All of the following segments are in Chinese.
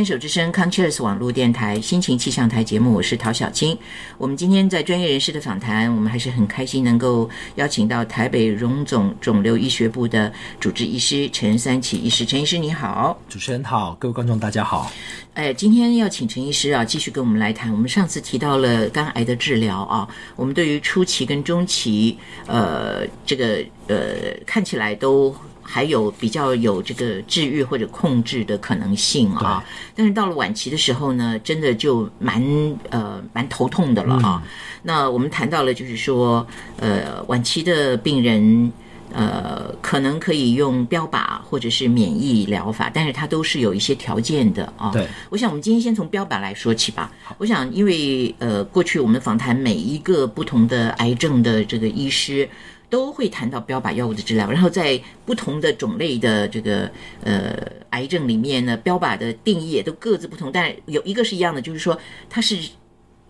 牵手之声 c o n c h e r s 网络电台心情气象台节目，我是陶小青。我们今天在专业人士的访谈，我们还是很开心能够邀请到台北荣总肿瘤医学部的主治医师陈三奇医师。陈医师你好，主持人好，各位观众大家好。哎，今天要请陈医师啊，继续跟我们来谈。我们上次提到了肝癌的治疗啊，我们对于初期跟中期，呃，这个呃，看起来都。还有比较有这个治愈或者控制的可能性啊，但是到了晚期的时候呢，真的就蛮呃蛮头痛的了啊。那我们谈到了，就是说呃晚期的病人呃可能可以用标靶或者是免疫疗法，但是它都是有一些条件的啊。对，我想我们今天先从标靶来说起吧。我想因为呃过去我们访谈每一个不同的癌症的这个医师。都会谈到标靶药物的治疗，然后在不同的种类的这个呃癌症里面呢，标靶的定义也都各自不同，但有一个是一样的，就是说它是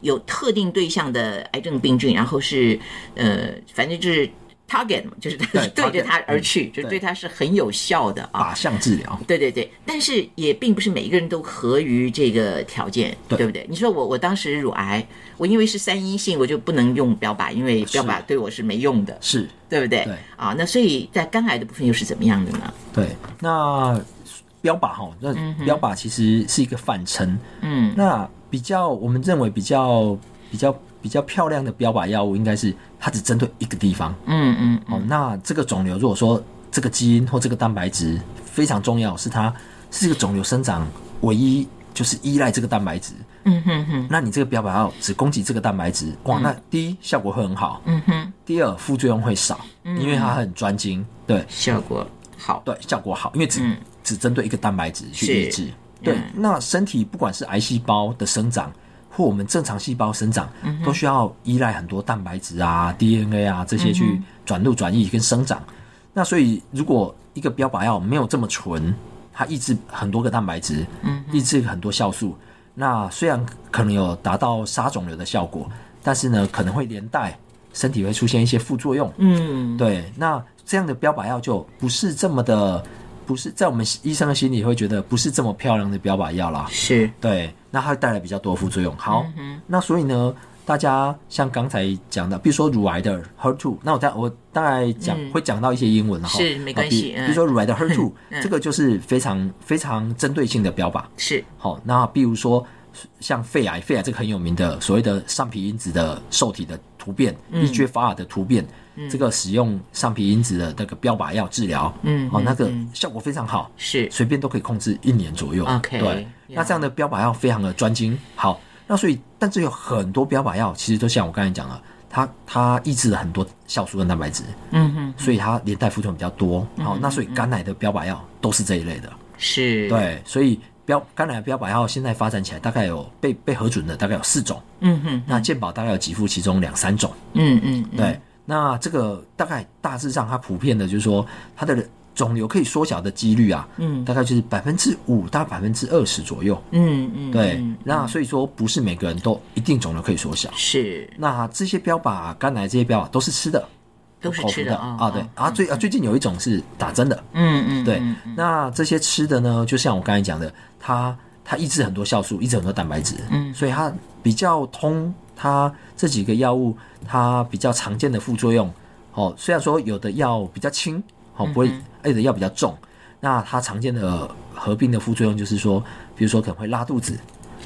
有特定对象的癌症病菌，然后是呃，反正就是。Target 嘛，就是对 着它而去，就对它是很有效的啊。靶向治疗，对对对，但是也并不是每一个人都合于这个条件，对不对？你说我我当时乳癌，我因为是三阴性，我就不能用标靶，因为标靶对我是没用的，是对不对？对啊，那所以在肝癌的部分又是怎么样的呢？对，那标靶哈，那标靶其实是一个反称，嗯，那比较我们认为比较比较。比较漂亮的标靶药物应该是它只针对一个地方，嗯嗯，哦，那这个肿瘤如果说这个基因或这个蛋白质非常重要，是它是这个肿瘤生长唯一就是依赖这个蛋白质，嗯哼哼，那你这个标靶药只攻击这个蛋白质，哇，那第一效果会很好，嗯哼，第二副作用会少，因为它很专精，对，效果好，对，效果好，因为只只针对一个蛋白质去抑制，对，那身体不管是癌细胞的生长。或我们正常细胞生长，都需要依赖很多蛋白质啊、DNA 啊这些去转录、转移跟生长。那所以，如果一个标靶药没有这么纯，它抑制很多个蛋白质，抑制很多酵素，那虽然可能有达到杀肿瘤的效果，但是呢，可能会连带身体会出现一些副作用。嗯，对，那这样的标靶药就不是这么的。不是在我们医生的心里会觉得不是这么漂亮的标靶药啦，是对，那它会带来比较多副作用。好，那所以呢，大家像刚才讲的，比如说乳癌的 HER2，那我大我大概讲会讲到一些英文哈，是没关系。比如说乳癌的 HER2，这个就是非常非常针对性的标靶。是好，那比如说像肺癌，肺癌这个很有名的所谓的上皮因子的受体的突变，EGFR 的突变。这个使用上皮因子的那个标靶药治疗，嗯，哦，那个效果非常好，是。随便都可以控制一年左右。OK，对，那这样的标靶药非常的专精。好，那所以，但是有很多标靶药其实都像我刚才讲了，它它抑制了很多酵素跟蛋白质，嗯哼，所以它连带副作用比较多。好，那所以肝癌的标靶药都是这一类的，是。对，所以标肝癌标靶药现在发展起来，大概有被被核准的大概有四种，嗯哼，那健保大概有几副其中两三种，嗯嗯，对。那这个大概大致上，它普遍的就是说，它的肿瘤可以缩小的几率啊，嗯，大概就是百分之五到百分之二十左右，嗯嗯，对。那所以说，不是每个人都一定肿瘤可以缩小。是。那这些标靶、肝癌这些标靶都是吃的，都是吃的啊。对啊，最啊最近有一种是打针的，嗯嗯，对。那这些吃的呢，就像我刚才讲的，它它抑制很多酵素，抑制很多蛋白质，嗯，所以它比较通。它这几个药物，它比较常见的副作用，哦，虽然说有的药比较轻，哦，不会，有的药比较重，那它常见的合并的副作用就是说，比如说可能会拉肚子，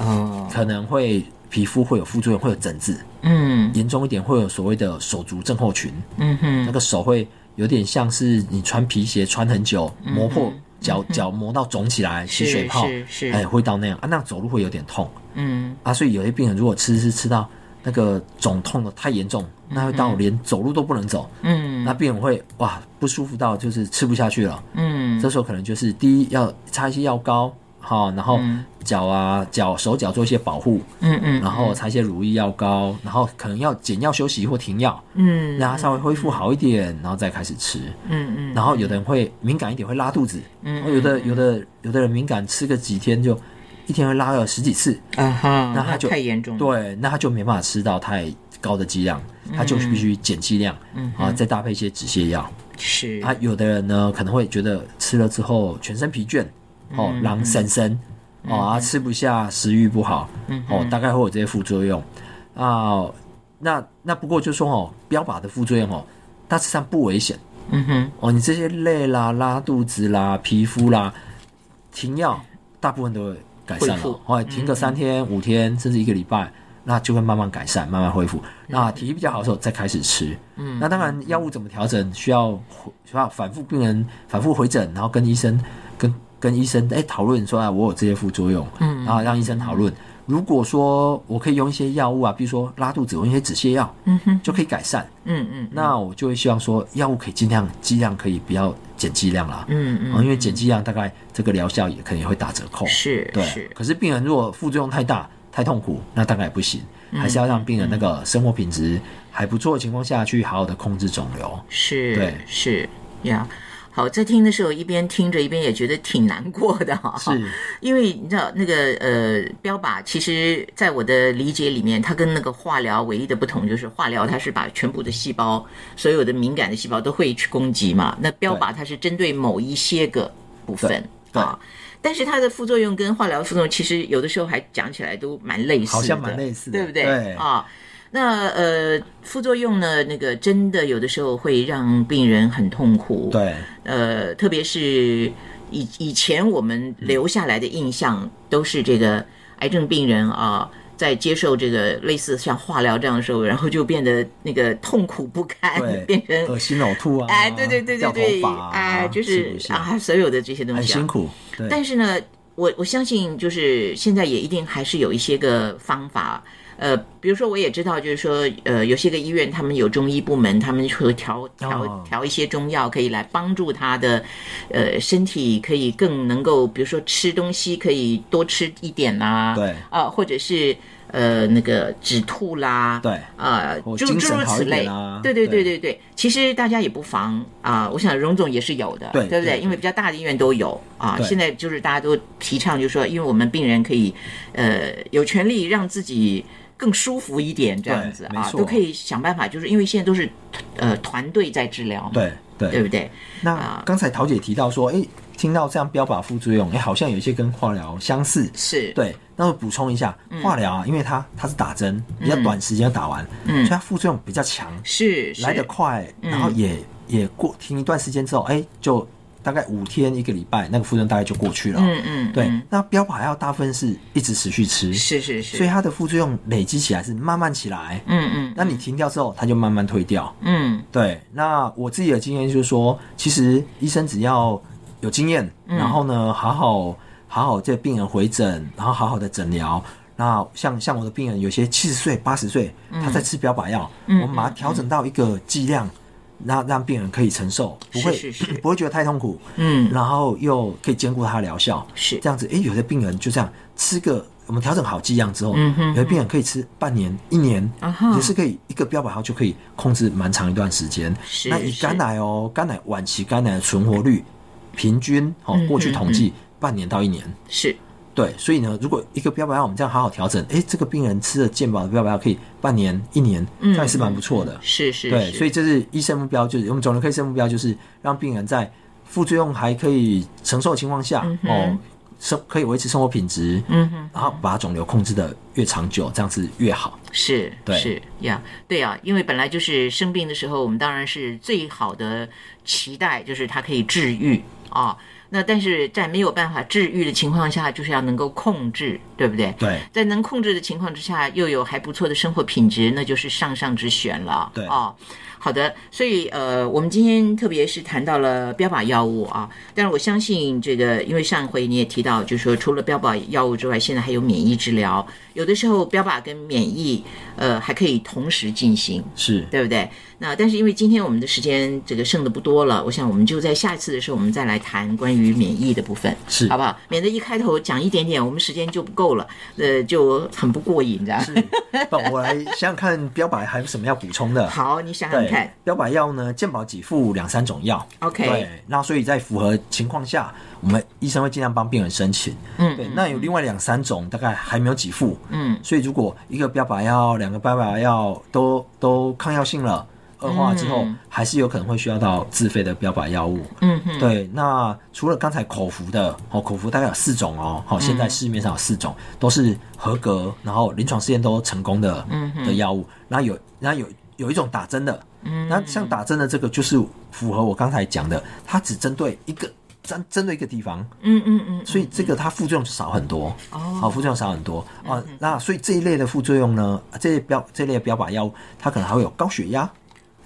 哦，可能会皮肤会有副作用，会有疹子，嗯，严重一点会有所谓的手足症候群，嗯哼，那个手会有点像是你穿皮鞋穿很久磨破。脚脚磨到肿起来，起水泡，哎，会到那样啊，那样走路会有点痛，嗯。啊，所以有些病人如果吃是吃到那个肿痛的太严重，那会到连走路都不能走，嗯，那病人会哇不舒服到就是吃不下去了，嗯，这时候可能就是第一要擦一些药膏。好，然后脚啊、脚、手脚做一些保护，嗯嗯，然后擦一些乳液药膏，然后可能要减药休息或停药，嗯，让它稍微恢复好一点，然后再开始吃，嗯嗯，然后有的人会敏感一点，会拉肚子，嗯，有的有的有的人敏感，吃个几天就一天会拉个十几次，啊哈，那他就太严重，对，那他就没办法吃到太高的剂量，他就必须减剂量，嗯啊，再搭配一些止泻药，是，啊，有的人呢可能会觉得吃了之后全身疲倦。哦，狼神神，哦，啊吃不下，食欲不好，哦，大概会有这些副作用。啊。那那不过就说哦，标靶的副作用哦，大致上不危险。嗯哼，哦，你这些累啦、拉肚子啦、皮肤啦，停药大部分都会改善了。哦，停个三天、五天，甚至一个礼拜，那就会慢慢改善、慢慢恢复。那体力比较好的时候再开始吃。嗯，那当然药物怎么调整，需要需要反复病人反复回诊，然后跟医生跟跟医生哎讨论说啊，我有这些副作用，嗯，然后让医生讨论。如果说我可以用一些药物啊，比如说拉肚子用一些止泻药，嗯哼，就可以改善，嗯嗯，那我就会希望说药物可以尽量剂量可以不要减剂量啦，嗯嗯，因为减剂量大概这个疗效也可能会打折扣，是，对，是。可是病人如果副作用太大、太痛苦，那大概也不行，还是要让病人那个生活品质还不错的情况下去好好的控制肿瘤，是，对，是，呀。好，在听的时候一边听着一边也觉得挺难过的哈，是，因为你知道那个呃标靶，其实在我的理解里面，它跟那个化疗唯一的不同就是化疗它是把全部的细胞，所有的敏感的细胞都会去攻击嘛，那标靶它是针对某一些个部分。啊，但是它的副作用跟化疗副作用其实有的时候还讲起来都蛮类似的，好像蛮类似的，对不对？对。啊。那呃，副作用呢？那个真的有的时候会让病人很痛苦。对，呃，特别是以以前我们留下来的印象，都是这个癌症病人啊，在接受这个类似像化疗这样的时候，然后就变得那个痛苦不堪，变成恶心呕吐啊！哎，对对对对对，哎，就是啊，所有的这些东西很辛苦。但是呢，我我相信，就是现在也一定还是有一些个方法。呃，比如说，我也知道，就是说，呃，有些个医院他们有中医部门，他们会调调调一些中药，可以来帮助他的，呃，身体可以更能够，比如说吃东西可以多吃一点啦，对，啊，或者是呃那个止吐啦，对，啊，诸诸如此类，对对对。对对，其实大家也不妨啊，我想荣总也是有的，对对不对？因为比较大的医院都有啊，现在就是大家都提倡，就是说，因为我们病人可以，呃，有权利让自己。更舒服一点，这样子啊，都可以想办法，就是因为现在都是呃团队在治疗，对对，对不对？那刚才陶姐提到说，哎，听到这样标靶副作用，哎，好像有一些跟化疗相似，是。对。那我补充一下，化疗啊，因为它它是打针，比较短时间打完，嗯，所以它副作用比较强，是来得快，然后也也过停一段时间之后，哎，就。大概五天一个礼拜，那个副作用大概就过去了。嗯嗯，对。那标靶药大部分是一直持续吃，是是是，所以它的副作用累积起来是慢慢起来。嗯嗯，那你停掉之后，它就慢慢退掉。嗯，对。那我自己的经验就是说，其实医生只要有经验，然后呢，好好好好这病人回诊，然后好好的诊疗。那像像我的病人，有些七十岁、八十岁，他在吃标靶药，我们把它调整到一个剂量。让让病人可以承受，不会不会觉得太痛苦，嗯，然后又可以兼顾它的疗效，是这样子。哎，有的病人就这样吃个，我们调整好剂量之后，嗯哼，有的病人可以吃半年、一年，也是可以一个标靶号就可以控制蛮长一段时间。是那以肝癌哦，肝癌晚期肝癌的存活率平均哦，过去统计半年到一年是。对，所以呢，如果一个标靶药我们这样好好调整，哎，这个病人吃了健保的标靶药可以半年、一年，这样是蛮不错的。是是，对，所以这是医生目标，就是我们肿瘤科医生目标，就是让病人在副作用还可以承受的情况下，哦，生可以维持生活品质，嗯哼，然后把肿瘤控制的越长久，这样子越好。是，对，是呀，对啊，因为本来就是生病的时候，我们当然是最好的期待，就是它可以治愈啊。那但是在没有办法治愈的情况下，就是要能够控制，对不对？对，在能控制的情况之下，又有还不错的生活品质，那就是上上之选了。对啊。好的，所以呃，我们今天特别是谈到了标靶药物啊，但是我相信这个，因为上回你也提到，就是说除了标靶药物之外，现在还有免疫治疗，有的时候标靶跟免疫呃还可以同时进行，是对不对？那但是因为今天我们的时间这个剩的不多了，我想我们就在下一次的时候，我们再来谈关于免疫的部分，是好不好？免得一开头讲一点点，我们时间就不够了，呃，就很不过瘾，这样。是，不，我来想想看，标靶还有什么要补充的？好，你想想看，标靶药呢，健保给付两三种药，OK，对，那所以在符合情况下，我们医生会尽量帮病人申请，嗯，对，那有另外两三种大概还没有给付，嗯，所以如果一个标靶药、两个标靶药都都抗药性了。恶化之后，还是有可能会需要到自费的标靶药物。嗯嗯，对。那除了刚才口服的，哦，口服大概有四种哦，好，现在市面上有四种，都是合格，然后临床试验都成功的嗯的药物。那有，那有有一种打针的，嗯，那像打针的这个就是符合我刚才讲的，它只针对一个。针针对一个地方，嗯嗯嗯，所以这个它副作用就少很多，哦，好，副作用少很多啊。那所以这一类的副作用呢，这些标这类标靶药物，它可能还会有高血压，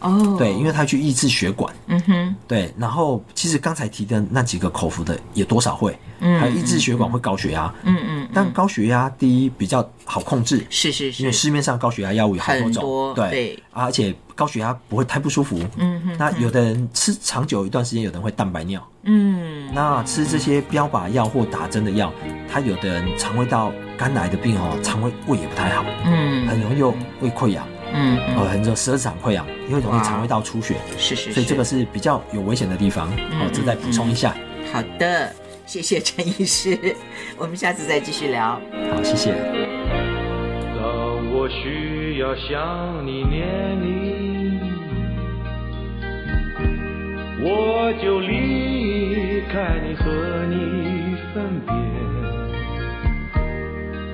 哦，对，因为它去抑制血管，嗯哼，对。然后其实刚才提的那几个口服的也多少会，嗯，还有抑制血管会高血压，嗯嗯，但高血压第一比较好控制，是是是，因为市面上高血压药物有好多种，对，而且。高血压不会太不舒服，嗯哼。那有的人吃长久一段时间，有的人会蛋白尿，嗯。那吃这些标靶药或打针的药，他有的人肠胃道肝癌的病哦，肠胃胃也不太好，嗯，很容易又胃溃疡，嗯，哦，很多十二指肠溃疡，因为容易肠胃道出血，是是，所以这个是比较有危险的地方，哦，这再补充一下。好的，谢谢陈医师，我们下次再继续聊。好，谢谢。当我需要想你念你。我就离开你和你分别。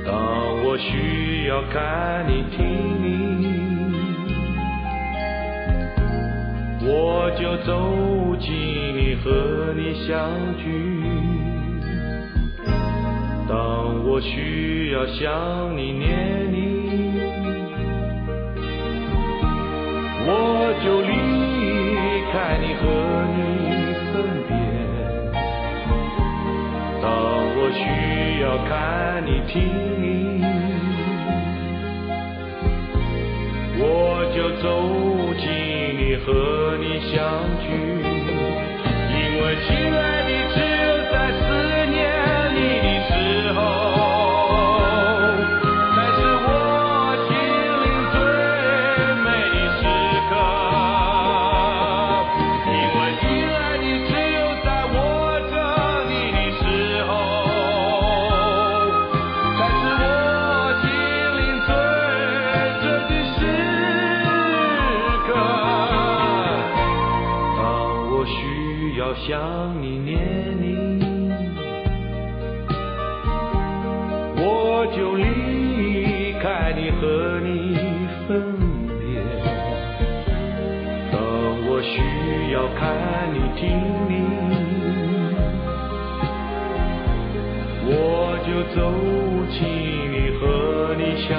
当我需要看你听你，我就走进你和你相聚。当我需要想你念你，我就离开你和你分别，当我。需要看你听你，我就走进你和你相聚，想你念你，我就离开你和你分别。当我需要看你听你，我就走进你和你相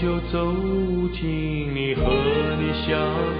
就走进你和你相